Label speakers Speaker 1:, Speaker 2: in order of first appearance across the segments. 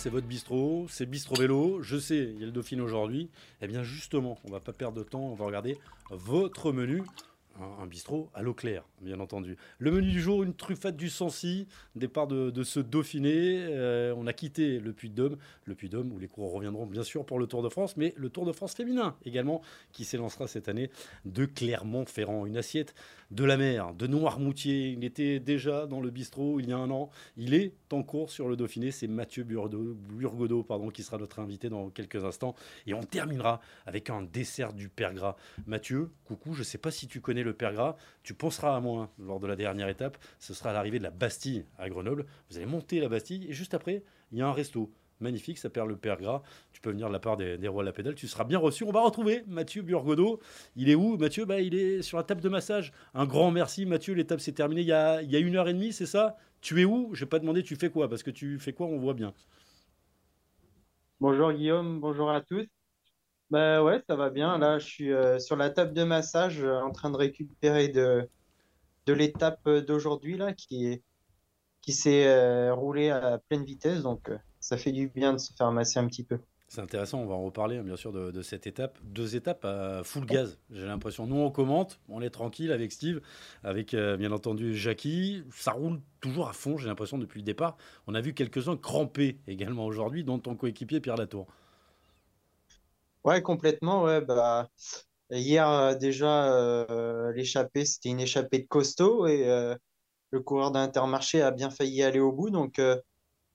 Speaker 1: c'est votre bistrot, c'est Bistro Vélo. Je sais, il y a le Dauphiné aujourd'hui. Eh bien, justement, on va pas perdre de temps, on va regarder votre menu un, bistrot à l'eau claire, bien entendu. Le menu du jour, une truffade du Sancy, départ de, ce Dauphiné. Euh, on a quitté le Puy-de-Dôme, le Puy-de-Dôme où les coureurs reviendront bien sûr pour le Tour de France, mais le Tour de France féminin également qui s'élancera cette année de Clermont-Ferrand. Une assiette de la mer, de Noirmoutier. Il était déjà dans le bistrot il y a un an. Il est en cours sur le Dauphiné. C'est Mathieu Burgodeau, pardon, qui sera notre invité dans quelques instants. Et on terminera avec un dessert du Père Gras. Mathieu, coucou, je ne sais pas si tu connais le Père Gras. Tu penseras à moi lors de la dernière étape. Ce sera l'arrivée de la Bastille à Grenoble. Vous allez monter la Bastille et juste après, il y a un resto magnifique, ça perd le Père Gras. Tu peux venir de la part des, rois de la pédale, tu seras bien reçu. On va retrouver Mathieu Burgodeau. Il est où Mathieu? Bah, Il est sur la table de massage. Un grand merci Mathieu, l'étape s'est terminée il y, a, une heure et demie, c'est ça? Tu es où? Je vais pas demander tu fais quoi, parce que tu fais quoi, on voit bien.
Speaker 2: Bonjour Guillaume, bonjour à tous. Bah ouais, ça va bien. Là, je suis euh, sur la table de massage euh, en train de récupérer de, l'étape d'aujourd'hui là qui qui s'est euh, roulée à pleine vitesse. Donc, ça fait du bien de se faire masser un petit peu.
Speaker 1: C'est intéressant, on va en reparler hein, bien sûr de, cette étape. Deux étapes à full gaz, j'ai l'impression. Nous on commente, on est tranquille avec Steve, avec euh, bien entendu Jackie. Ça roule toujours à fond, j'ai l'impression depuis le départ. On a vu quelques-uns crampés également aujourd'hui, dont ton coéquipier Pierre Latour.
Speaker 2: Ouais, complètement. Ouais, bah, hier euh, déjà, euh, l'échappée, c'était une échappée de costaud et le coureur d'Intermarché a bien failli aller au bout. Donc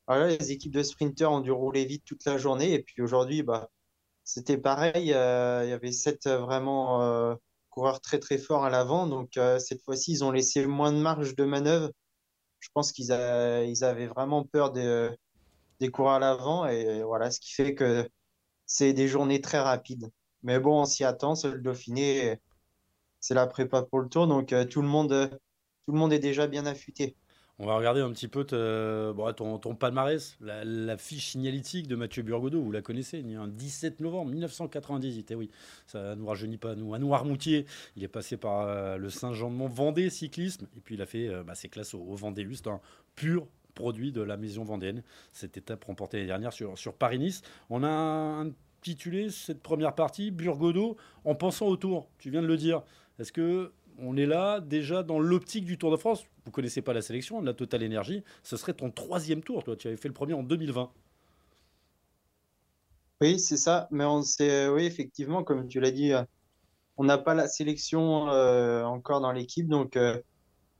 Speaker 2: les équipes de sprinters ont dû rouler vite toute la journée. Et puis aujourd'hui, bah, c'était pareil. Euh, il y avait sept euh, vraiment euh, coureurs très très forts à l'avant. Donc cette fois-ci, ils ont laissé moins de marge de manœuvre. Je pense qu'ils avaient vraiment peur des, des coureurs à l'avant. Et voilà, ce qui fait que c'est des journées très rapides. Mais bon, on s'y attend. C'est le Dauphiné. C'est la prépa pour le tour. Donc tout, le monde, tout le monde est déjà bien affûté.
Speaker 1: On va regarder un petit peu ton, palmarès, la, fiche signalétique de Mathieu Burgodeau. Vous la connaissez, un 17 novembre 1998. Et eh oui, ça ne nous rajeunit pas, nous. À Noirmoutier, il est passé par euh, le Saint-Jean-de-Mont Vendée cyclisme. Et puis il a fait euh, bah, ses classes au, Vendée C'est un pur produit de la maison vendéenne. Cette étape remportée l'année dernière sur, sur Paris-Nice. On a intitulé cette première partie Burgodeau en pensant au tour. Tu viens de le dire. Est-ce que on est là déjà dans l'optique du Tour de France. Vous connaissez pas la sélection, la Total Énergie. Ce serait ton troisième tour. Toi, tu avais fait le premier en 2020.
Speaker 2: Oui, c'est ça. Mais on sait, oui, effectivement, comme tu l'as dit, euh, on n'a pas la sélection euh, encore dans l'équipe. Donc, euh,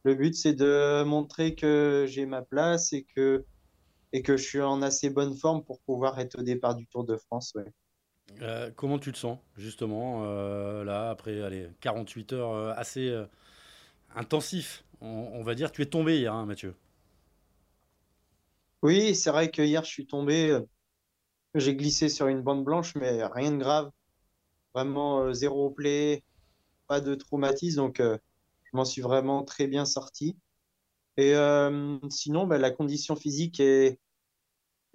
Speaker 2: le but, c'est de montrer que j'ai ma place et que, et que je suis en assez bonne forme pour pouvoir être au départ du Tour de France. Ouais.
Speaker 1: Euh, comment tu te sens, justement, euh, là, après allez, 48 heures euh, assez intensif, on, va dire. Tu es tombé hier, hein, Mathieu?
Speaker 2: Oui, c'est vrai que hier, je suis tombé. J'ai glissé sur une bande blanche, mais rien de grave. Vraiment zéro play, pas de traumatisme. Donc, je m'en suis vraiment très bien sorti. Et sinon, bah, la condition physique est,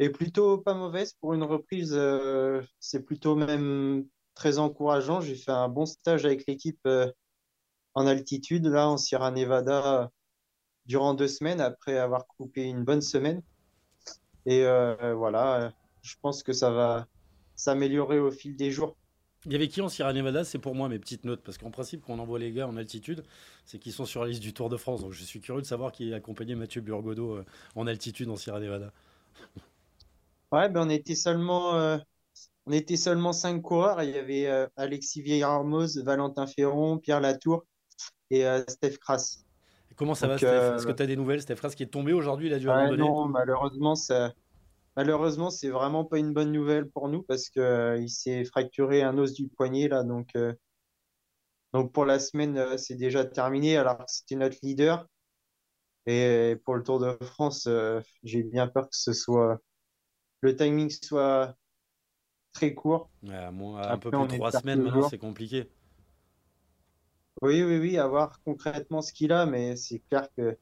Speaker 2: est plutôt pas mauvaise pour une reprise. Euh, c'est plutôt même très encourageant. J'ai fait un bon stage avec l'équipe euh, en altitude, là, en Sierra Nevada, durant deux semaines, après avoir coupé une bonne semaine. Et euh, voilà, je pense que ça va s'améliorer au fil des jours.
Speaker 1: Il y avait qui en Sierra Nevada? C'est pour moi mes petites notes, parce qu'en principe, quand on envoie les gars en altitude, c'est qu'ils sont sur la liste du Tour de France. Donc je suis curieux de savoir qui accompagnait Mathieu Burgodeau en altitude en Sierra Nevada.
Speaker 2: Ouais, ben on était seulement, euh, on était seulement cinq coureurs. Il y avait euh, Alexis Vieillard-Armos, Valentin Ferron, Pierre Latour et euh, Steph Kras.
Speaker 1: comment ça va, Steph? Est-ce que tu as des nouvelles? Steph Kras qui est tombé aujourd'hui, il a dû
Speaker 2: ouais, Non, malheureusement, ça, malheureusement, c'est vraiment pas une bonne nouvelle pour nous parce que il s'est fracturé un os du poignet là, donc. Donc pour la semaine, c'est déjà terminé alors que c'était notre leader. Et pour le Tour de France, j'ai bien peur que ce soit le timing soit très court.
Speaker 1: un peu plus de trois semaines maintenant, c'est compliqué.
Speaker 2: Oui, oui, oui, à voir concrètement ce qu'il a, mais c'est clair que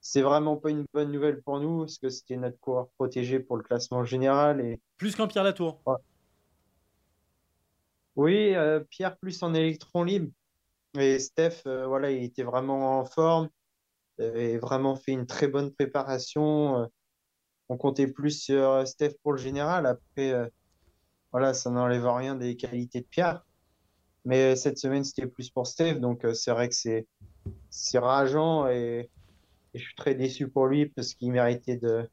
Speaker 2: c'est vraiment pas une bonne nouvelle pour nous, parce que c'était notre coureur protégé pour le classement général. Et...
Speaker 1: Plus qu'un Pierre Latour.
Speaker 2: Oui, euh, Pierre plus en électron libre. Et Steph, euh, voilà, il était vraiment en forme, il avait vraiment fait une très bonne préparation. Euh, on comptait plus sur Steph pour le général. Après, voilà, ça n'enlève rien des qualités de Pierre. Mais cette semaine, c'était plus pour Steph. Donc, c'est vrai que c'est, c'est rageant et, et, je suis très déçu pour lui parce qu'il méritait de,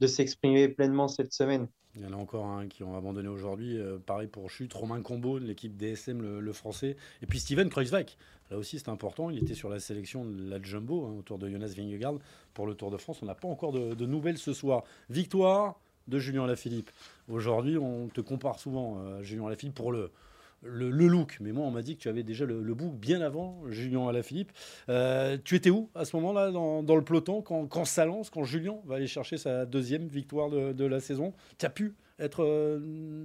Speaker 2: de s'exprimer pleinement cette semaine.
Speaker 1: Il y en a encore un qui ont abandonné aujourd'hui. Euh, pareil pour Chute, Romain Combo, l'équipe DSM, le, français. Et puis Steven Kreuzweig. Là aussi, c'est important. Il était sur la sélection de la Jumbo, hein, autour de Jonas Vingegaard, pour le Tour de France. On n'a pas encore de, nouvelles ce soir. Victoire de Julien Lafilippe. Aujourd'hui, on te compare souvent euh, Julien Lafilippe pour le, le, look. Mais moi, on m'a dit que tu avais déjà le, bouc bien avant Julien Alaphilippe. Euh, tu étais où à ce moment-là dans, le peloton quand, ça lance, quand Julien va aller chercher sa deuxième victoire de, la saison? Tu as pu être euh,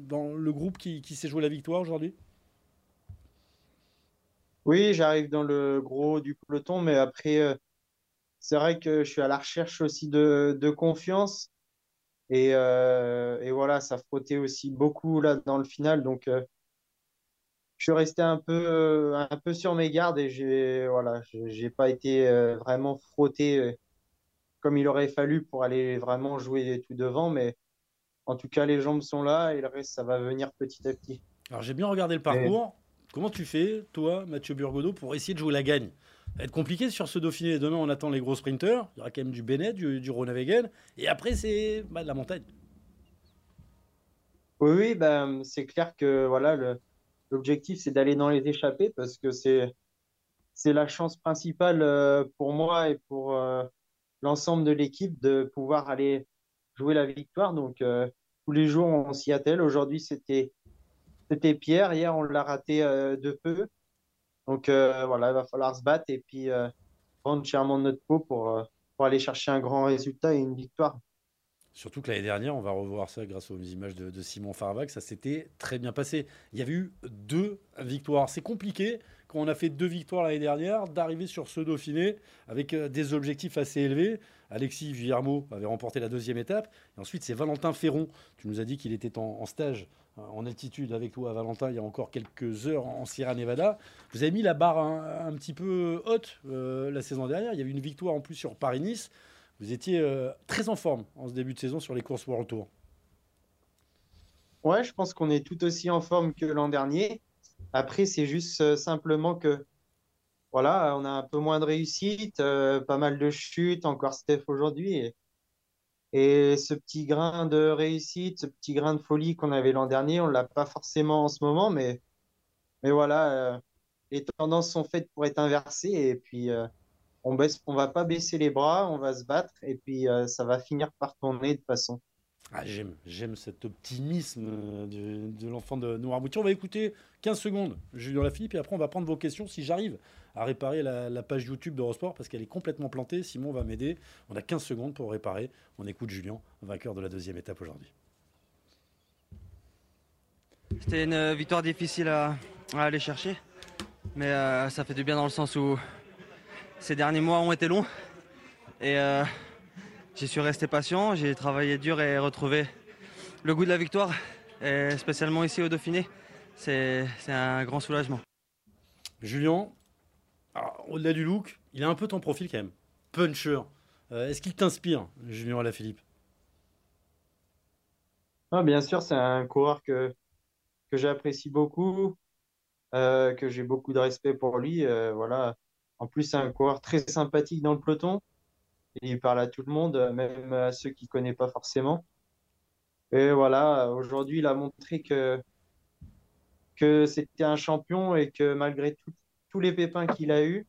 Speaker 1: dans le groupe qui, s'est joué la victoire aujourd'hui?
Speaker 2: Oui, j'arrive dans le gros du peloton, mais après, euh, c'est vrai que je suis à la recherche aussi de, confiance. Et, et, voilà, ça frottait aussi beaucoup là dans le final. Donc, je suis resté un peu, euh, un peu sur mes gardes et j'ai voilà, j'ai pas été euh, vraiment frotté euh, comme il aurait fallu pour aller vraiment jouer tout devant. Mais en tout cas, les jambes sont là et le reste, ça va venir petit à petit.
Speaker 1: Alors j'ai bien regardé le parcours. Comment tu fais, toi, Mathieu Burgodeau, pour essayer de jouer la gagne? Ça va être compliqué sur ce Dauphiné. Demain, on attend les gros sprinteurs. Il y aura quand même du Bennett, du, du Ronavegen. Et après, c'est bah, de la montagne.
Speaker 2: Oui, oui ben, c'est clair que voilà, le, L'objectif, c'est d'aller dans les échappées parce que c'est c'est la chance principale euh, pour moi et pour euh, l'ensemble de l'équipe de pouvoir aller jouer la victoire. Donc euh, tous les jours on s'y attelle. Aujourd'hui c'était c'était Pierre. Hier on l'a raté de peu. Donc voilà, il va falloir se battre et puis prendre chèrement notre peau pour pour aller chercher un grand résultat et une victoire.
Speaker 1: Surtout que l'année dernière, on va revoir ça grâce aux images de, Simon Farvac, ça s'était très bien passé. Il y avait eu deux victoires. C'est compliqué, quand on a fait deux victoires l'année dernière, d'arriver sur ce Dauphiné avec euh, des objectifs assez élevés. Alexis Villarmo avait remporté la deuxième étape. Et ensuite, c'est Valentin Ferron. Tu nous as dit qu'il était en, stage euh, en altitude avec toi, Valentin, il y a encore quelques heures en Sierra Nevada. Vous avez mis la barre un, petit peu haute euh, la saison dernière. Il y avait une victoire en plus sur Paris-Nice. Vous étiez euh, très en forme en ce début de saison sur les courses World Tour.
Speaker 2: Ouais, je pense qu'on est tout aussi en forme que l'an dernier. Après, c'est juste euh, simplement que voilà, on a un peu moins de réussite, euh, pas mal de chutes, encore Steph aujourd'hui. Et, ce petit grain de réussite, ce petit grain de folie qu'on avait l'an dernier, on ne l'a pas forcément en ce moment, mais, mais voilà, les tendances sont faites pour être inversées. Et puis, on baisse, on va pas baisser les bras, on va se battre et puis euh, ça va finir par tourner de toute façon.
Speaker 1: Ah, j'aime, j'aime cet optimisme euh, de, l'enfant de Noirmoutier. On va écouter 15 secondes Julien Lafilippe et après on va prendre vos questions si j'arrive à réparer la, page YouTube d'Eurosport parce qu'elle est complètement plantée. Simon va m'aider. On a 15 secondes pour réparer. On écoute Julien, vainqueur de la deuxième étape aujourd'hui.
Speaker 3: C'était une victoire difficile à, aller chercher, mais euh, ça fait du bien dans le sens où ces derniers mois ont été longs et euh, j'y suis resté patient, j'ai travaillé dur et retrouvé le goût de la victoire, et spécialement ici au Dauphiné. C'est un grand soulagement.
Speaker 1: Julien, au-delà du look, il a un peu ton profil quand même. Puncher. Euh, est-ce qu'il t'inspire, Julien Alaphilippe?
Speaker 2: Ah, Bien sûr, c'est un coureur que, que j'apprécie beaucoup, euh, que j'ai beaucoup de respect pour lui. voilà, en plus, c'est un coureur très sympathique dans le peloton. Il parle à tout le monde, même à ceux qui ne connaissent pas forcément. Et voilà, aujourd'hui, il a montré que, que c'était un champion et que malgré tous les pépins qu'il a eus,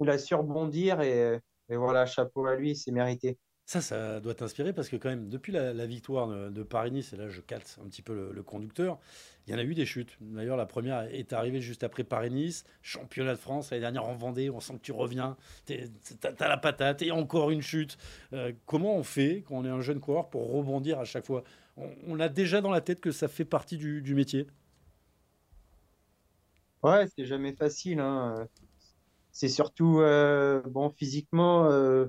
Speaker 2: il a su rebondir et, et voilà, chapeau à lui, c'est mérité.
Speaker 1: Ça, ça doit t'inspirer parce que quand même, depuis la, victoire de, Paris-Nice, et là je calce un petit peu le, conducteur, il y en a eu des chutes. D'ailleurs, la première est arrivée juste après Paris-Nice, championnat de France, l'année dernière en Vendée, on sent que tu reviens, t'as la patate, et encore une chute. Euh, comment on fait quand on est un jeune coureur pour rebondir à chaque fois? On, a déjà dans la tête que ça fait partie du, métier
Speaker 2: Ouais, c'est jamais facile. Hein. C'est surtout, euh, bon, physiquement... Euh,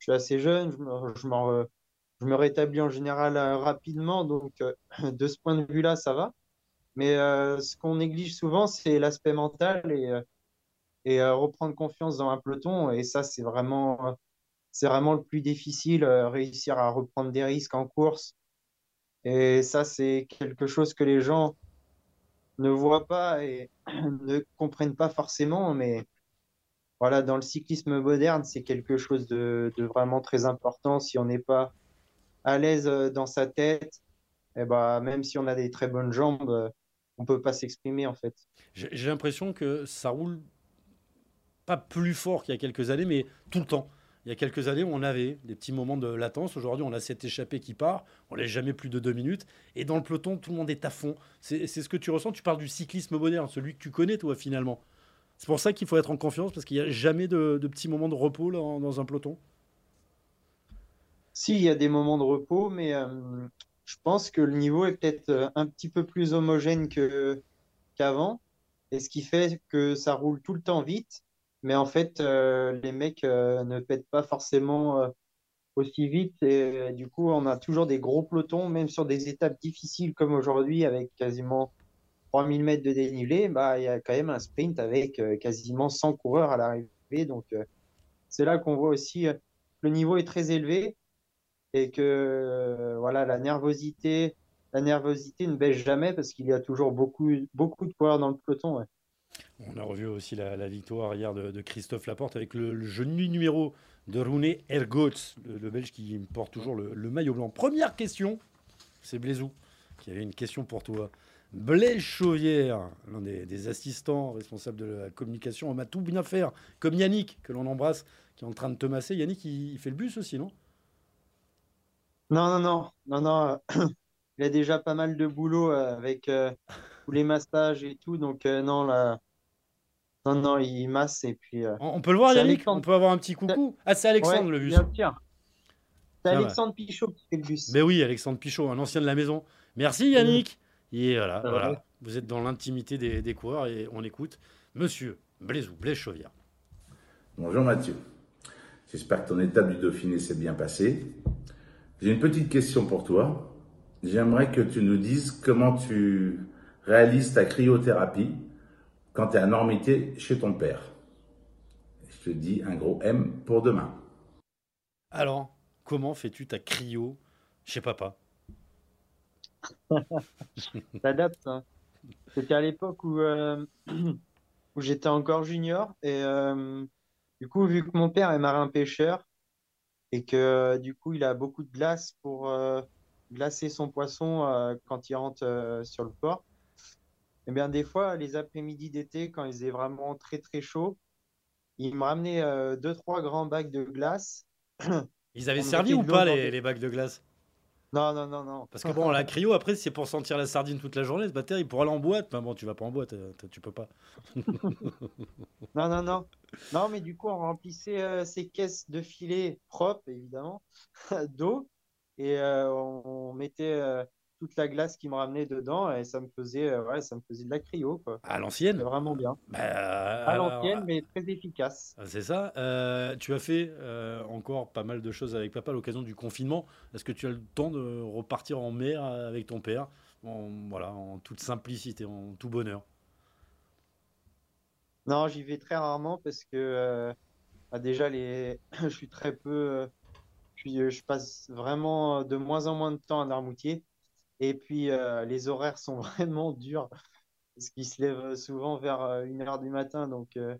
Speaker 2: je suis assez jeune, je me, rétablis en général euh, rapidement, donc euh, de ce point de vue-là, ça va. Mais euh, ce qu'on néglige souvent, c'est l'aspect mental et, reprendre confiance dans un peloton. Et ça, c'est vraiment le plus difficile, réussir à reprendre des risques en course. Et ça, c'est quelque chose que les gens ne voient pas et ne comprennent pas forcément, mais voilà, dans le cyclisme moderne, c'est quelque chose de, vraiment très important. Si on n'est pas à l'aise euh, dans sa tête, et bah, même si on a des très bonnes jambes, euh, on peut pas s'exprimer en fait.
Speaker 1: J'ai l'impression que ça roule pas plus fort qu'il y a quelques années, mais tout le temps. Il y a quelques années, on avait des petits moments de latence. Aujourd'hui, on a cette échappée qui part. On laisse jamais plus de deux minutes. Et dans le peloton, tout le monde est à fond. C'est ce que tu ressens. Tu parles du cyclisme moderne, celui que tu connais, toi, finalement. C'est pour ça qu'il faut être en confiance, parce qu'il n'y a jamais de, de petits moments de repos dans un peloton.
Speaker 2: Si, il y a des moments de repos, mais euh, je pense que le niveau est peut-être euh, un petit peu plus homogène qu'avant, et ce qui fait que ça roule tout le temps vite, mais en fait, euh, les mecs ne pètent pas forcément aussi vite, et du coup, on a toujours des gros pelotons, même sur des étapes difficiles comme aujourd'hui, avec quasiment 3000 mètres de dénivelé, bah, il y a quand même un sprint avec euh, quasiment 100 coureurs à l'arrivée, donc euh, c'est là qu'on voit aussi euh, le niveau est très élevé et que voilà la nervosité la nervosité ne baisse jamais parce qu'il y a toujours beaucoup beaucoup de coureurs dans le peloton.
Speaker 1: On a revu aussi la, victoire hier de, Christophe Laporte avec le, le numéro de Rune Ergots, le, Belge qui porte toujours le maillot blanc. Première question, c'est Blaisou qui avait une question pour toi. Blaise Chauvière, l'un des, des assistants responsables de la communication, on m'a tout bien faire, comme Yannick, que l'on embrasse, qui est en train de te masser. Yannick, il, il fait le bus aussi, non?
Speaker 2: Non non non non non euh, il a déjà pas mal de boulot euh, avec euh, tous les massages et tout donc non là non non il masse et puis
Speaker 1: on, peut le voir, Yannick?
Speaker 2: Alexandre.
Speaker 1: On peut avoir un petit coucou? Ah, c'est Alexandre,
Speaker 2: ouais,
Speaker 1: le bus.
Speaker 2: bien sûr c'est
Speaker 1: va.
Speaker 2: Alexandre Pichot qui fait le bus
Speaker 1: Mais oui, Alexandre Pichot, un ancien de la maison. Merci Yannick. Et voilà,
Speaker 2: va.
Speaker 1: vous êtes dans l'intimité des, des coureurs et on écoute Monsieur Blaisou, Blaise Chauvière.
Speaker 4: Bonjour Mathieu. J'espère que ton étape du Dauphiné s'est bien passée. J'ai une petite question pour toi. J'aimerais que tu nous dises comment tu réalises ta cryothérapie quand tu es à Normité chez ton père. Je te dis un gros M pour demain.
Speaker 1: Alors, comment fais-tu ta cryo chez papa?
Speaker 2: t'adaptes hein. c'était à l'époque où euh, où j'étais encore junior et euh, du coup vu que mon père est marin pêcheur et que euh, du coup il a beaucoup de glace pour euh, glacer son poisson quand il rentre sur le port. Et bien des fois les après-midi d'été quand il faisait vraiment très très chaud, il me ramenait deux trois grands bacs de glace.
Speaker 1: Ils avaient
Speaker 2: On
Speaker 1: servi ou pas les, les bacs de glace?
Speaker 2: Non non non non.
Speaker 1: Parce que bon, la cryo, après, c'est pour sentir la sardine toute la journée. C'est pas terrible. Pour aller en boîte, ben bon, tu vas pas en boîte, euh, tu peux pas.
Speaker 2: Non non non. Non mais du coup on remplissait euh, ces caisses de filets propres évidemment d'eau et euh, on, on mettait euh, toute la glace qui me ramenait dedans et ça me faisait euh, ouais ça me faisait de la cryo quoi.
Speaker 1: À l'ancienne
Speaker 2: vraiment bien.
Speaker 1: Bah,
Speaker 2: À
Speaker 1: alors,
Speaker 2: l'ancienne, mais très efficace.
Speaker 1: C'est ça. Euh, tu as fait euh, encore pas mal de choses avec papa à l'occasion du confinement. Est-ce que tu as le temps de repartir en mer avec ton père? En, voilà, en toute simplicité, en tout bonheur
Speaker 2: Non, j'y vais très rarement parce que euh, bah, déjà, les... je suis très peu. euh, puis euh, je passe vraiment de moins en moins de temps à Narmoutier. Et puis euh, les horaires sont vraiment durs parce qu'ils se lèvent souvent vers euh, 1h du matin. Donc euh,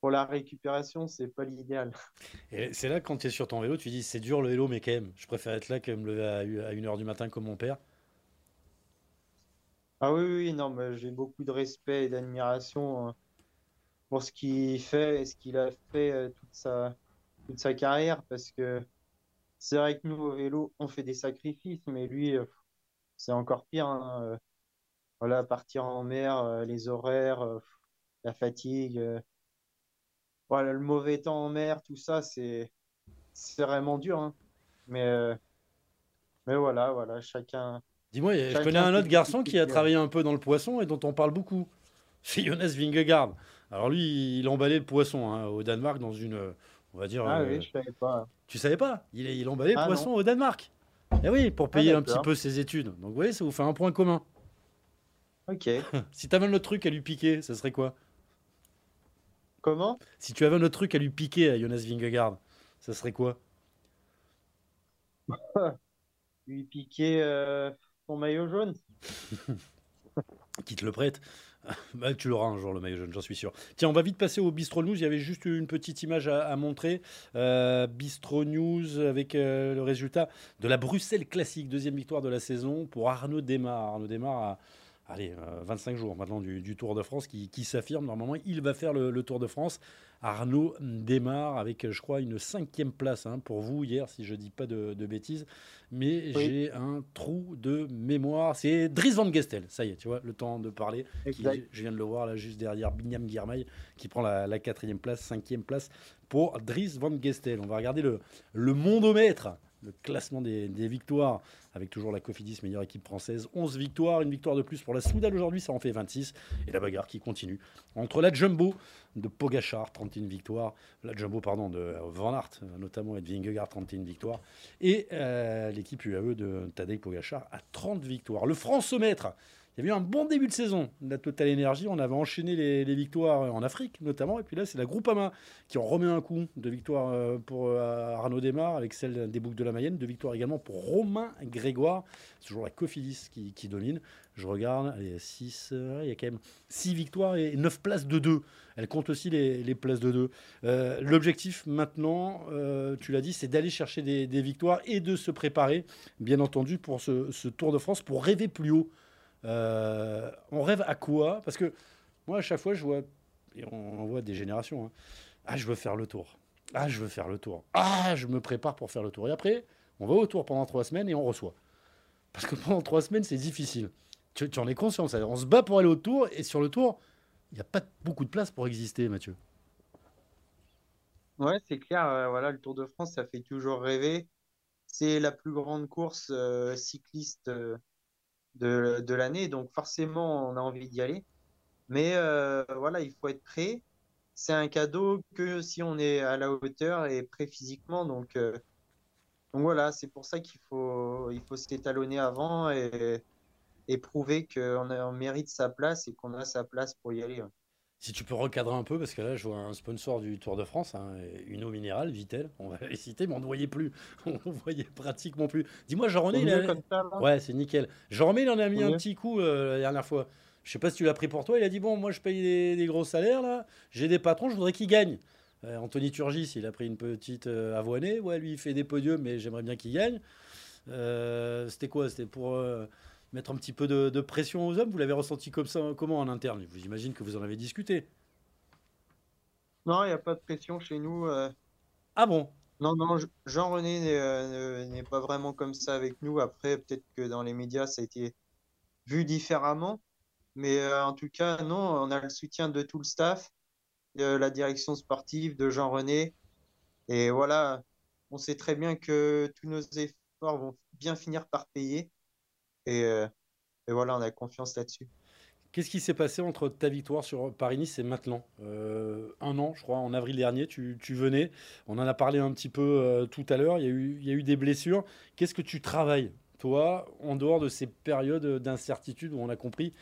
Speaker 2: pour la récupération, c'est pas l'idéal.
Speaker 1: Et c'est là, quand tu es sur ton vélo, tu dis c'est dur le vélo, mais quand même, je préfère être là que me lever à 1h du matin comme mon père.
Speaker 2: Ah oui, oui, non, mais j'ai beaucoup de respect et d'admiration euh, pour ce qu'il fait et ce qu'il a fait euh, toute sa, toute sa carrière parce que c'est vrai que nous, au vélo, on fait des sacrifices, mais lui, euh, c'est encore pire. hein, euh, voilà, partir en mer, euh, les horaires, euh, la fatigue, voilà, le mauvais temps en mer, tout ça, c'est, c'est vraiment dur. hein. Mais, mais voilà, voilà, chacun.
Speaker 1: Dis-moi, je connais un autre garçon qui a travaillé un peu dans le poisson et dont on parle beaucoup. C'est Jonas Vingegaard. Alors lui, il emballait le poisson hein, au Danemark dans une, on va dire,
Speaker 2: Ah
Speaker 1: euh,
Speaker 2: oui, je savais pas.
Speaker 1: tu savais pas? Il, il emballait le
Speaker 2: Ah,
Speaker 1: poisson au Danemark. Eh oui, pour
Speaker 2: Ah,
Speaker 1: payer un petit peu ses études. Donc vous voyez, ça vous fait un point commun.
Speaker 2: Ok.
Speaker 1: Si tu avais un autre truc à lui piquer, ça serait quoi?
Speaker 2: Comment?
Speaker 1: Si tu avais un autre truc à lui piquer à Jonas Vingegaard, ça serait quoi?
Speaker 2: Lui piquer euh, son maillot jaune.
Speaker 1: Qui te le prête bah, tu l'auras un jour le maillot jaune, j'en suis sûr. Tiens, on va vite passer au Bistro News. Il y avait juste une petite image à, montrer. Euh, Bistro News avec euh, le résultat de la Bruxelles Classique, deuxième victoire de la saison pour Arnaud Desmar. Arnaud Desmar a allez, 25 jours maintenant du, Tour de France qui, s'affirme. Normalement, il va faire le, Tour de France. Arnaud démarre avec, je crois, une cinquième place hein, pour vous hier, si je ne dis pas de, bêtises. Mais j'ai un trou de mémoire. C'est Dries Van Gestel. Ça y est, tu vois, le temps de parler. je viens de le voir là, juste derrière Binyam Guirmail, qui prend la, quatrième place, cinquième place pour Dries Van Gestel. On va regarder le, le mondomètre le classement des, victoires, avec toujours la Cofidis, meilleure équipe française. 11 victoires, une victoire de plus pour la Soudal aujourd'hui, ça en fait 26. Et la bagarre qui continue entre la Jumbo de Pogachar, 31 victoires, la Jumbo pardon, de Van Aert, notamment et de Vingegaard, 31 victoires, et euh, l'équipe UAE de Tadej Pogachar à 30 victoires. Le France-mètre il y avait eu un bon début de saison de la Total Energy. On avait enchaîné les, victoires en Afrique notamment. Et puis là, c'est la Groupama qui en remet un coup de victoire euh, pour euh, Arnaud Desmar avec celle des Boucles de la Mayenne. De victoire également pour Romain Grégoire. C'est toujours la Cofidis qui, domine. Je regarde, il y a 6, il y a quand même 6 victoires et 9 places de 2. Elle compte aussi les, places de 2. Euh, l'objectif maintenant, tu l'as dit, c'est d'aller chercher des, victoires et de se préparer, bien entendu, pour ce Tour de France, pour rêver plus haut. Euh, on rêve à quoi? Parce que moi, à chaque fois, je vois, et on, voit des générations, hein. ah, je veux faire le tour. Ah, je veux faire le tour. Ah, je me prépare pour faire le tour. Et après, on va au tour pendant trois semaines et on reçoit. Parce que pendant trois semaines, c'est difficile. Tu, en es conscient, On se bat pour aller au tour et sur le tour, il n'y a pas beaucoup de place pour exister, Mathieu.
Speaker 2: Ouais, c'est clair. Euh, voilà, le Tour de France, ça fait toujours rêver. C'est la plus grande course euh, cycliste de, l'année. Donc forcément, on a envie d'y aller. Mais euh, voilà, il faut être prêt. C'est un cadeau que si on est à la hauteur et prêt physiquement. Donc, euh, donc voilà, c'est pour ça qu'il faut, il faut s'étalonner avant et, et prouver qu'on on mérite sa place et qu'on a sa place pour y aller.
Speaker 1: Si tu peux recadrer un peu, parce que là, je vois un sponsor du Tour de France, hein, une eau minérale, Vitel, on va les citer, mais on ne voyait plus. On ne voyait pratiquement plus. Dis-moi, Jean-René, il Ouais, c'est nickel. Jean-René, il en a mis un petit coup euh, la dernière fois. Je sais pas si tu l'as pris pour toi. Il a dit Bon, moi, je paye des, gros salaires, là. J'ai des patrons, je voudrais qu'ils gagnent. Euh, Anthony Turgis, il a pris une petite euh, avoinée. Ouais, lui, il fait des podiums, mais j'aimerais bien qu'il gagne. C'était quoi? C'était pour mettre un petit peu de, pression aux hommes Vous l'avez ressenti comme ça, comment en interne? Vous imagine que vous en avez discuté.
Speaker 2: Non, il n'y a pas de pression chez nous. Euh.
Speaker 1: Ah bon?
Speaker 2: Non, non, Jean-René euh, n'est pas vraiment comme ça avec nous. Après, peut-être que dans les médias, ça a été vu différemment. Mais euh, en tout cas, non, on a le soutien de tout le staff, de la direction sportive, de Jean-René. Et voilà, on sait très bien que tous nos efforts vont bien finir par payer. Euh, et, voilà, on a confiance là-dessus.
Speaker 1: Qu'est-ce qui s'est passé entre ta victoire sur Paris-Nice et maintenant euh, Un an, je crois, en avril dernier, tu, venais. On en a parlé un petit peu euh, tout à l'heure. Il, y a eu des blessures. Qu'est-ce que tu travailles, toi, en dehors de ces périodes d'incertitude où on a compris,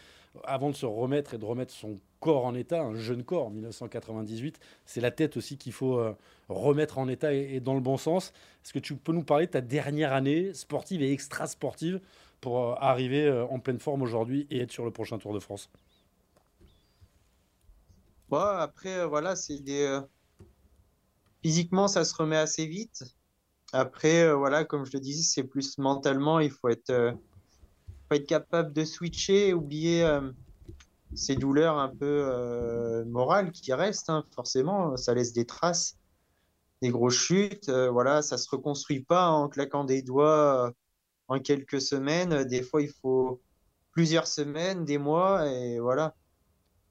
Speaker 1: avant de se remettre et de remettre son corps en état, un jeune corps, 1998, c'est la tête aussi qu'il faut remettre en état et, et, dans le bon sens. Est-ce que tu peux nous parler de ta dernière année sportive et extra-sportive euh, arriver euh, en pleine forme aujourd'hui et être sur le prochain Tour de France
Speaker 2: Après, euh, voilà, c'est des. Physiquement, ça se remet assez vite. Après, voilà, comme je le disais, c'est plus mentalement, il faut être, faut être capable de switcher, oublier ces douleurs un peu morales qui restent, hein, forcément, ça laisse des traces, des grosses chutes. voilà, ça se reconstruit pas en claquant des doigts en quelques semaines. Des fois, il faut plusieurs semaines, des mois, et voilà.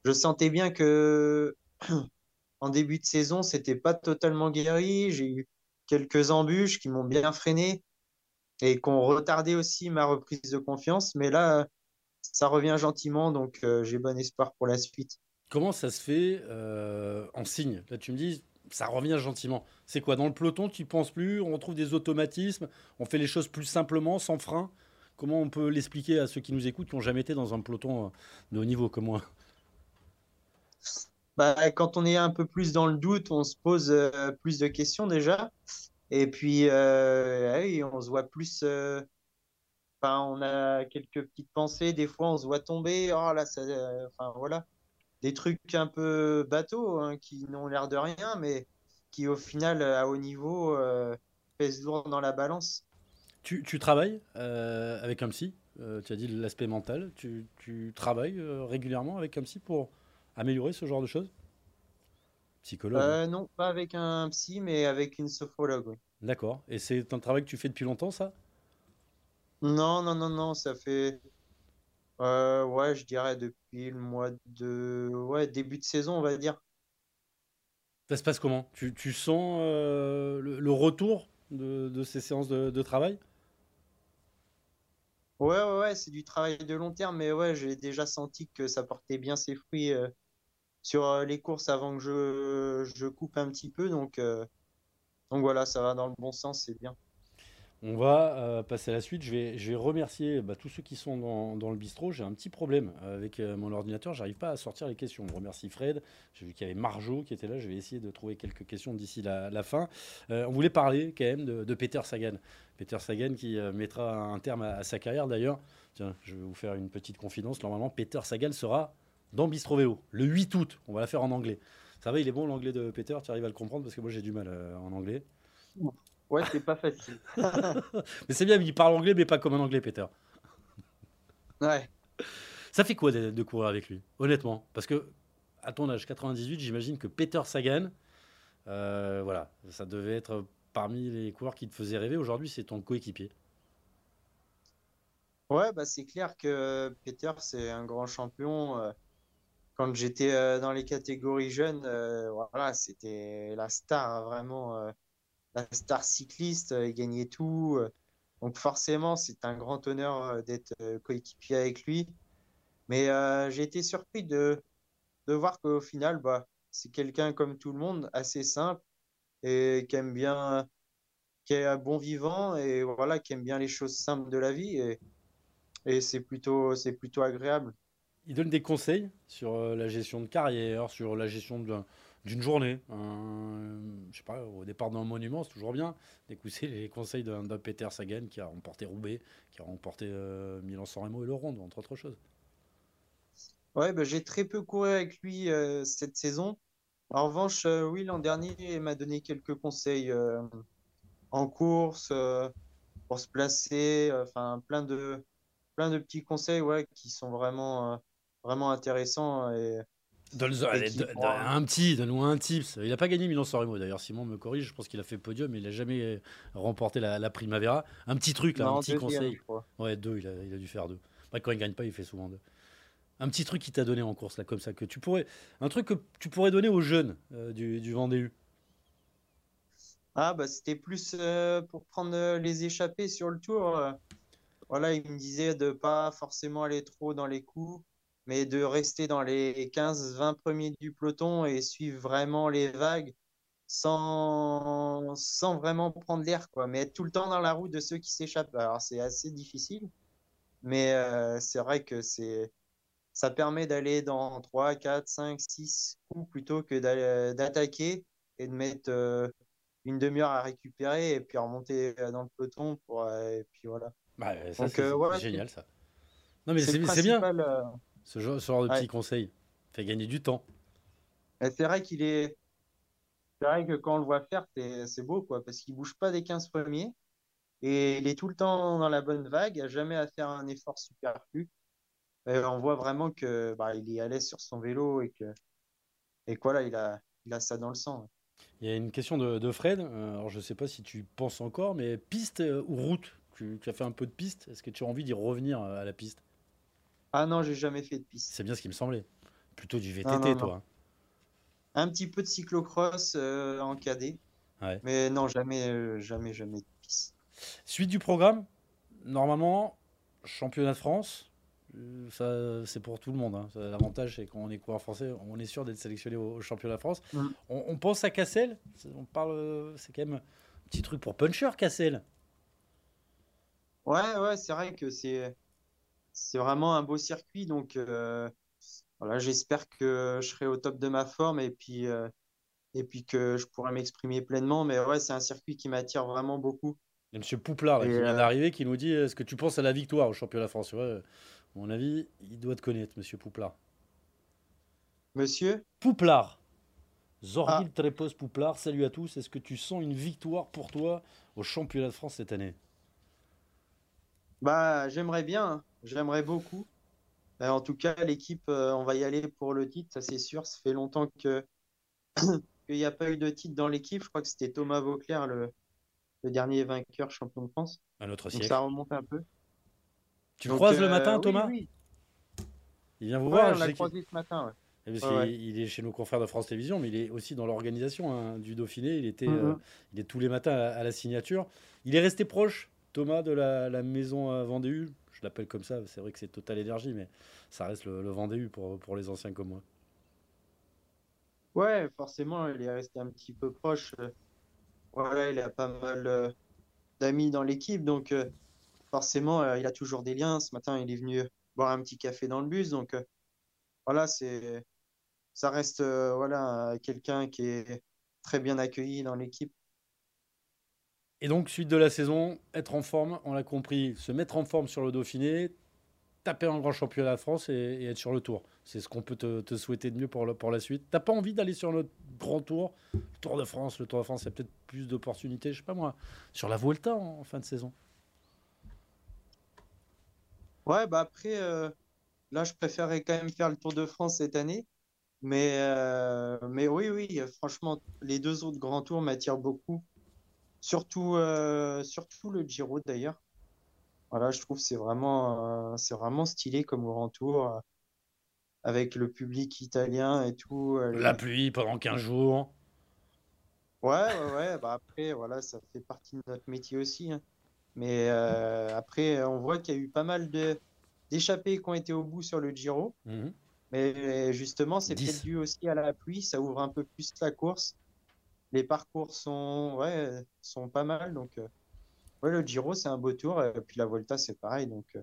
Speaker 2: Je sentais bien que en début de saison, c'était pas totalement guéri. J'ai eu quelques embûches qui m'ont bien freiné et qui ont retardé aussi ma reprise de confiance. Mais là, ça revient gentiment, donc euh, j'ai bon espoir pour la suite.
Speaker 1: Comment ça se fait euh, en signe? Tu me dis, ça revient gentiment. C'est quoi Dans le peloton, tu ne penses plus On retrouve des automatismes On fait les choses plus simplement, sans frein? Comment on peut l'expliquer à ceux qui nous écoutent, qui n'ont jamais été dans un peloton euh, de haut niveau comme moi?
Speaker 2: Bah, Quand on est un peu plus dans le doute, on se pose euh, plus de questions déjà. Et puis, euh, oui, on se voit plus. euh, on a quelques petites pensées. Des fois, on se voit tomber. Oh là, enfin voilà, des trucs un peu bateaux hein, qui n'ont l'air de rien, mais qui au final, à haut niveau, euh, pèsent lourd dans la balance.
Speaker 1: Tu, tu travailles euh, avec un psy, euh, tu as dit l'aspect mental, tu, tu travailles euh, régulièrement avec un psy pour améliorer ce genre de choses? Psychologue. hein.
Speaker 2: Euh, non, pas avec un psy, mais avec une sophrologue. oui.
Speaker 1: D'accord. Et c'est un travail que tu fais depuis longtemps, ça?
Speaker 2: Non, non, non, non, ça fait, euh, ouais, je dirais depuis le mois de, ouais, début de saison, on va dire.
Speaker 1: Ça se passe comment? Tu, tu sens euh, le, le retour de, de ces séances de, de travail?
Speaker 2: Ouais, ouais, ouais, c'est du travail de long terme, mais ouais, j'ai déjà senti que ça portait bien ses fruits euh, sur les courses avant que je, je coupe un petit peu, donc, donc voilà, ça va dans le bon sens, c'est bien.
Speaker 1: On va euh, passer à la suite. Je vais, je remercier bah, tous ceux qui sont dans, le bistrot. J'ai un petit problème euh, avec euh, mon ordinateur. J'arrive pas à sortir les questions. On remercie Fred. J'ai vu qu'il y avait Marjo qui était là. Je vais essayer de trouver quelques questions d'ici la, la fin. On voulait parler quand même de, Peter Sagan. Peter Sagan qui mettra un terme à, sa carrière d'ailleurs. Tiens, je vais vous faire une petite confidence. Normalement, Peter Sagan sera dans Bistro Vélo le 8 août. On va la faire en anglais. Ça va, il est bon l'anglais de Peter? Tu arrives à le comprendre? Parce que moi j'ai du mal en anglais.
Speaker 2: Ouais, c'est pas facile.
Speaker 1: Mais c'est bien, il parle anglais, mais pas comme un anglais, Peter.
Speaker 2: Ouais.
Speaker 1: Ça fait quoi de, de courir avec lui, honnêtement? Parce que, à ton âge, 98, j'imagine que Peter Sagan, euh, voilà, ça devait être parmi les coureurs qui te faisaient rêver. Aujourd'hui, c'est ton coéquipier.
Speaker 2: Ouais, bah c'est clair que Peter, c'est un grand champion. euh, Quand j'étais euh, dans les catégories jeunes, euh, voilà, c'était la star, hein, vraiment, la star cycliste, euh, il gagnait tout. euh. Donc forcément, c'est un grand honneur euh, d'être coéquipier avec lui. Mais j'ai été surpris de, de voir qu'au final, bah, c'est quelqu'un comme tout le monde, assez simple et qui aime bien, qui est un bon vivant et voilà, qui aime bien les choses simples de la vie. Et, et c'est plutôt, c'est plutôt agréable.
Speaker 1: Il donne des conseils sur la gestion de carrière, sur la gestion d'un- d'une journée. Un- je sais pas, au départ d'un monument, c'est toujours bien d'écouter les conseils d'un Peter Sagan qui a remporté Roubaix, qui a remporté euh, Milan-San Remo et le Ronde, entre autres choses.
Speaker 2: Ouais, bah, j'ai très peu couru avec lui euh, cette saison. En revanche, euh, oui, l'an dernier, il m'a donné quelques conseils euh, en course euh, pour se placer, euh, enfin plein de plein de petits conseils ouais, qui sont vraiment euh, vraiment intéressants et,
Speaker 1: Allez,
Speaker 2: qui
Speaker 1: un petit, donne-nous un tips. Il n'a pas gagné Milan-San Remo d'ailleurs. Simon me corrige, je pense qu'il a fait podium, mais il n'a jamais remporté la, la Primavera. Un petit truc, là, un petit conseil. Ouais, deux, il a, il a dû faire deux. Quand il gagne pas, il fait souvent deux. Un petit truc qu'il t'a donné en course, là, comme ça, que tu pourrais. Un truc que tu pourrais donner aux jeunes euh, du, du Vendée U?
Speaker 2: Ah bah c'était plus euh, pour prendre euh, les échappées sur le tour. Voilà, il me disait de pas forcément aller trop dans les coups, mais de rester dans les 15-20 premiers du peloton et suivre vraiment les vagues sans, sans vraiment prendre l'air, quoi. Mais être tout le temps dans la roue de ceux qui s'échappent. Alors c'est assez difficile, mais euh, c'est vrai que c'est ça permet d'aller dans 3, 4, 5, 6 coups plutôt que d'attaquer et de mettre euh, une demi-heure à récupérer et puis remonter euh, dans le peloton pour euh, et puis voilà.
Speaker 1: Bah, ça,
Speaker 2: Donc,
Speaker 1: c'est
Speaker 2: ouais,
Speaker 1: génial, ça. Non, mais
Speaker 2: c'est
Speaker 1: bien. Ce genre, ce genre de
Speaker 2: Ouais.
Speaker 1: petits conseils fait gagner du temps.
Speaker 2: C'est vrai qu'il est c'est vrai que quand on le voit faire, c'est c'est beau quoi parce qu'il bouge pas des 15 premiers et il est tout le temps dans la bonne vague, il a jamais à faire un effort superflu. Et on voit vraiment que bah, il est à l'aise sur son vélo et que et que voilà, il a il a ça dans le sang.
Speaker 1: Il y a une question de, de Fred. Euh, alors, je sais pas si tu penses encore, mais piste euh, ou route? Tu, tu as fait un peu de piste? Est-ce que tu as envie d'y revenir euh, à la piste?
Speaker 2: Ah non, j'ai jamais fait de piste.
Speaker 1: C'est bien ce qui me semblait. Plutôt du VTT,
Speaker 2: Non, non,
Speaker 1: toi.
Speaker 2: non.
Speaker 1: hein.
Speaker 2: Un petit peu de cyclocross euh, en cadet.
Speaker 1: Ouais.
Speaker 2: Mais non, jamais, euh, jamais, jamais de piste.
Speaker 1: Suite du programme, normalement, championnat de France, euh, ça c'est pour tout le monde. hein. L'avantage, c'est quand on est coureur français, on est sûr d'être sélectionné au, au championnat de France.
Speaker 2: Mm.
Speaker 1: On, on pense à Cassel, c'est- on parle, euh, c'est quand même un petit truc pour puncher, Cassel.
Speaker 2: Ouais, ouais, c'est vrai que c'est c'est vraiment un beau circuit. Donc euh, voilà, j'espère que je serai au top de ma forme et puis euh, et puis que je pourrais m'exprimer pleinement. Mais ouais, c'est un circuit qui m'attire vraiment beaucoup.
Speaker 1: Il y a M. Pouplard
Speaker 2: Et,
Speaker 1: qui vient
Speaker 2: euh,
Speaker 1: d'arriver qui nous dit Est-ce que tu penses à la victoire au championnat de France Ouais, À mon avis, il doit te connaître, M. Pouplard.
Speaker 2: Monsieur?
Speaker 1: Pouplard.
Speaker 2: Ah.
Speaker 1: Zorgil Trépos Pouplard, salut à tous. Est-ce que tu sens une victoire pour toi au championnat de France cette année?
Speaker 2: Bah, j'aimerais bien, hein. J'aimerais beaucoup. Euh, en tout cas, l'équipe, euh, on va y aller pour le titre, ça c'est sûr. Ça fait longtemps que qu'il n'y a pas eu de titre dans l'équipe. Je crois que c'était Thomas Vauclair, le, le dernier vainqueur champion de France.
Speaker 1: À notre
Speaker 2: Donc
Speaker 1: siècle.
Speaker 2: ça remonte un peu.
Speaker 1: Tu
Speaker 2: Donc,
Speaker 1: croises le
Speaker 2: euh,
Speaker 1: matin, Thomas
Speaker 2: oui.
Speaker 1: Il vient vous
Speaker 2: Ouais,
Speaker 1: voir
Speaker 2: on l'a croisé ce matin. ouais.
Speaker 1: Parce
Speaker 2: Ouais, ouais.
Speaker 1: il est chez nos confrères de France Télévisions, mais il est aussi dans l'organisation hein, du Dauphiné. Il était,
Speaker 2: Mhm.
Speaker 1: euh, il est tous les matins à, à la signature. Il est resté proche, Thomas, de la, la maison à Vendée-U. Je l'appelle comme ça. C'est vrai que c'est Total Énergie, mais ça reste le, le pour, pour les anciens comme moi.
Speaker 2: Ouais, forcément, il est resté un petit peu proche. Voilà, il a pas mal euh, d'amis dans l'équipe, donc euh, forcément, euh, il a toujours des liens. Ce matin, il est venu boire un petit café dans le bus, donc voilà, c'est, ça reste voilà quelqu'un qui est très bien accueilli dans l'équipe.
Speaker 1: Et donc, suite de la saison, être en forme, on l'a compris, se mettre en forme sur le Dauphiné, taper un grand championnat de France et, être sur le tour. C'est ce qu'on peut te, te souhaiter de mieux pour, pour la suite. T'as pas envie d'aller sur notre grand tour, le Tour de France, le Tour de France, il y a peut-être plus d'opportunités, je sais pas moi, sur la Vuelta en, fin de saison.
Speaker 2: Ouais, bah après, euh, là, je préférerais quand même faire le Tour de France cette année. Mais, euh, mais oui, oui, franchement, les deux autres grands tours m'attirent beaucoup. Surtout, euh, surtout le Giro d'ailleurs. Voilà, je trouve que c'est vraiment, euh, c'est vraiment stylé comme grand tour, euh, avec le public italien et tout. les-
Speaker 1: La pluie pendant 15 jours.
Speaker 2: Ouais, ouais, ouais, bah après, voilà, ça fait partie de notre métier aussi. hein. Mais euh, après, on voit qu'il y a eu pas mal de d'échappées qui ont été au bout sur le Giro.
Speaker 1: Mhm.
Speaker 2: Mais justement, c'est
Speaker 1: 10.
Speaker 2: peut-être dû aussi à la pluie, ça ouvre un peu plus la course. Les parcours sont, ouais, sont pas mal. Donc, euh, ouais, le Giro, c'est un beau tour. Et puis la Volta, c'est pareil. Donc, euh,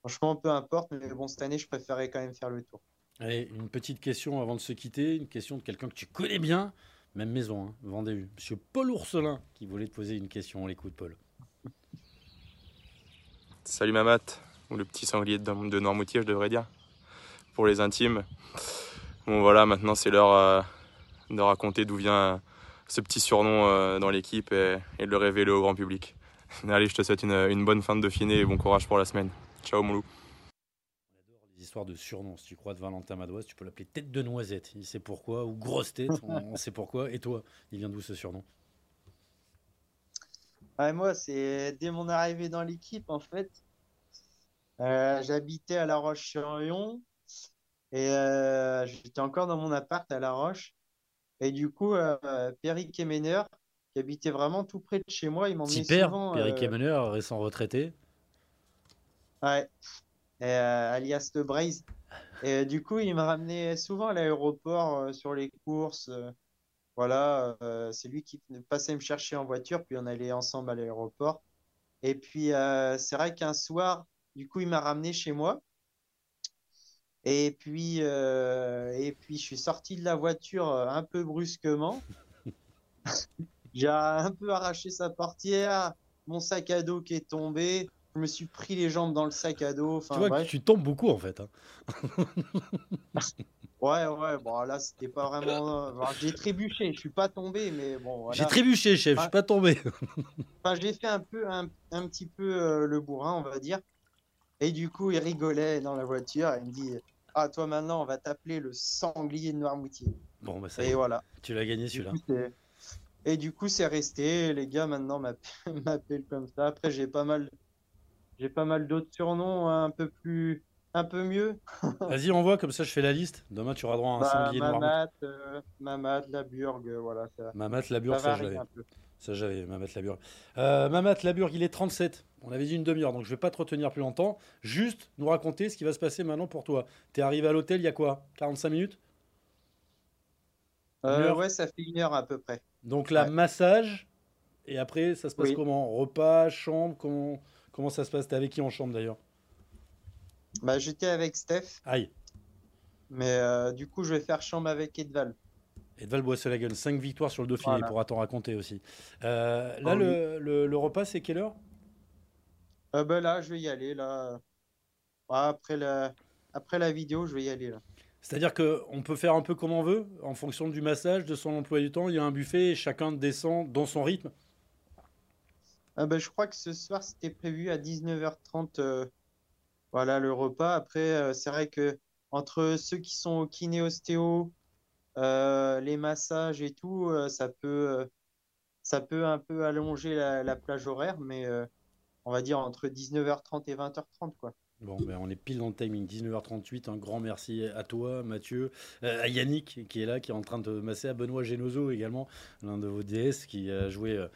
Speaker 2: franchement, peu importe. Mais bon, cette année, je préférais quand même faire le tour.
Speaker 1: Allez, une petite question avant de se quitter, une question de quelqu'un que tu connais bien, même maison, hein, Vendée-U. Monsieur Paul Ourselin qui voulait te poser une question. On l'écoute, Paul.
Speaker 5: Salut Mamat, ou le petit sanglier de, de Noirmoutier, je devrais dire, pour les intimes. Bon voilà, maintenant c'est l'heure euh, de raconter d'où vient euh, ce petit surnom euh, dans l'équipe et, et de le révéler au grand public. Allez, je te souhaite une, une bonne fin de Dauphiné et bon courage pour la semaine. Ciao mon loup.
Speaker 1: On adore les histoires de surnoms. Si tu crois de Valentin Madoise, tu peux l'appeler tête de noisette. Il sait pourquoi. Ou grosse tête, on, on sait pourquoi. Et toi, il vient d'où ce surnom?
Speaker 2: Ouais, moi, c'est dès mon arrivée dans l'équipe, en fait. Euh, j'habitais à La Roche-sur-Yon et euh, j'étais encore dans mon appart à La Roche. Et du coup, euh, Perry Kemener, qui habitait vraiment tout près de chez moi, il m'emmenait souvent.
Speaker 1: Pierre
Speaker 2: euh,
Speaker 1: Kemener, récent retraité.
Speaker 2: Ouais, Et, euh, alias The Braze. Et du coup, il me ramenait souvent à l'aéroport sur les courses. voilà, euh, c'est lui qui passait me chercher en voiture, puis on allait ensemble à l'aéroport. Et puis, euh, c'est vrai qu'un soir, du coup, il m'a ramené chez moi. Et puis, euh, et puis, je suis sorti de la voiture euh, un peu brusquement. J'ai un peu arraché sa portière, mon sac à dos qui est tombé. Je me suis pris les jambes dans le sac à dos. Enfin,
Speaker 1: tu vois
Speaker 2: bref.
Speaker 1: que tu tombes beaucoup en fait. hein.
Speaker 2: Ouais, ouais, bon, là, c'était pas vraiment. enfin, j'ai trébuché, je suis pas tombé, mais bon,
Speaker 1: J'ai trébuché, chef, je suis pas tombé.
Speaker 2: Enfin, j'ai fait un peu, un, un petit peu euh, le bourrin, on va dire. Et du coup, il rigolait dans la voiture. Il me dit Ah, toi, maintenant, on va t'appeler le sanglier de Noirmoutier.
Speaker 1: Bon, bah ça y
Speaker 2: Et
Speaker 1: est,
Speaker 2: voilà.
Speaker 1: tu l'as gagné celui-là.
Speaker 2: Et du coup, c'est resté. Les gars, maintenant, m'appellent comme ça. Après, j'ai pas mal, j'ai pas mal d'autres surnoms hein, un peu plus, un peu mieux.
Speaker 1: Vas-y, envoie, comme ça je fais la liste. Demain tu auras droit à un
Speaker 2: Bah,
Speaker 1: sanglier noir.
Speaker 2: Mamat, euh, Mamat, la Burgue, voilà. Ça,
Speaker 1: Mamat
Speaker 2: ça
Speaker 1: Laburg, ça
Speaker 2: peu.
Speaker 1: Ça j'avais, Mamat Laburg. Euh, Mamat Laburg, il est 37. On avait dit une demi-heure, donc je vais pas te retenir plus longtemps. Juste nous raconter ce qui va se passer maintenant pour toi. T'es arrivé à l'hôtel il y a quoi? 45 minutes?
Speaker 2: Euh, ouais, ça fait une heure à peu près.
Speaker 1: Donc là,
Speaker 2: Ouais.
Speaker 1: massage. Et après, ça se passe
Speaker 2: Oui.
Speaker 1: comment? Repas, chambre comment, comment ça se passe? T'es avec qui en chambre d'ailleurs?
Speaker 2: Bah, j'étais avec Steph,
Speaker 1: Aïe.
Speaker 2: mais euh, du coup, je vais faire chambre avec Edval.
Speaker 1: Et de Valboisselagen, 5 victoires sur le Dauphiné,
Speaker 2: Voilà.
Speaker 1: il pourra t'en raconter aussi. Euh, là,
Speaker 2: Ah oui.
Speaker 1: le, repas, c'est quelle heure?
Speaker 2: Euh, bah là, je vais y aller, là. Ouais, après la... après la vidéo, je vais y aller, là.
Speaker 1: C'est-à-dire qu'on peut faire un peu comme on veut, en fonction du massage, de son emploi du temps. Il y a un buffet et chacun descend dans son rythme?
Speaker 2: Ah bah, je crois que ce soir, c'était prévu à 19h30, euh, voilà, le repas. Après, euh, c'est vrai que entre ceux qui sont au kiné ostéo, euh, les massages et tout, euh, ça peut, euh, ça peut un peu allonger la, la plage horaire, mais euh, on va dire entre 19h30 et 20h30, quoi.
Speaker 1: Bon, ben on est pile dans le timing, 19h38. Un grand merci à toi, Mathieu, euh, à Yannick qui est là, qui est en train de masser, à Benoît Genozo également, l'un de vos DS qui a joué euh,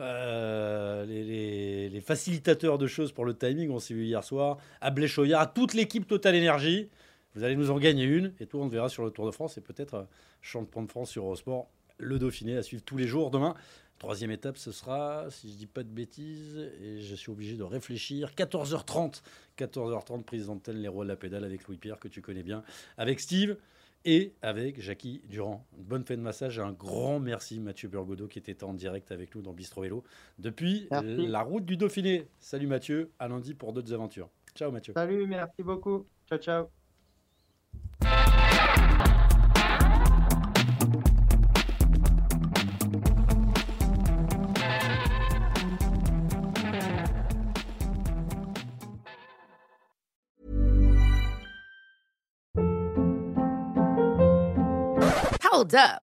Speaker 1: euh, les facilitateurs de choses pour le timing. On s'est vu hier soir, à Bléchoyard, à toute l'équipe Total Énergie. Vous allez nous en gagner une et tout, on le verra sur le Tour de France et peut-être euh, champion de France sur Eurosport, le Dauphiné à suivre tous les jours demain. Troisième étape, ce sera, si je dis pas de bêtises, et je suis obligé de réfléchir, 14h30. 14h30, prise d'antenne Les Rois de la Pédale avec Louis-Pierre, que tu connais bien, avec Steve et avec Jackie Durand. Une bonne fin de massage et un grand merci Mathieu Burgodeau qui était en direct avec nous dans Bistro Vélo depuis
Speaker 2: Merci.
Speaker 1: la route du Dauphiné. Salut Mathieu, à lundi pour d'autres aventures. Ciao Mathieu.
Speaker 2: Salut, merci beaucoup. Ciao, ciao.
Speaker 6: Hold up.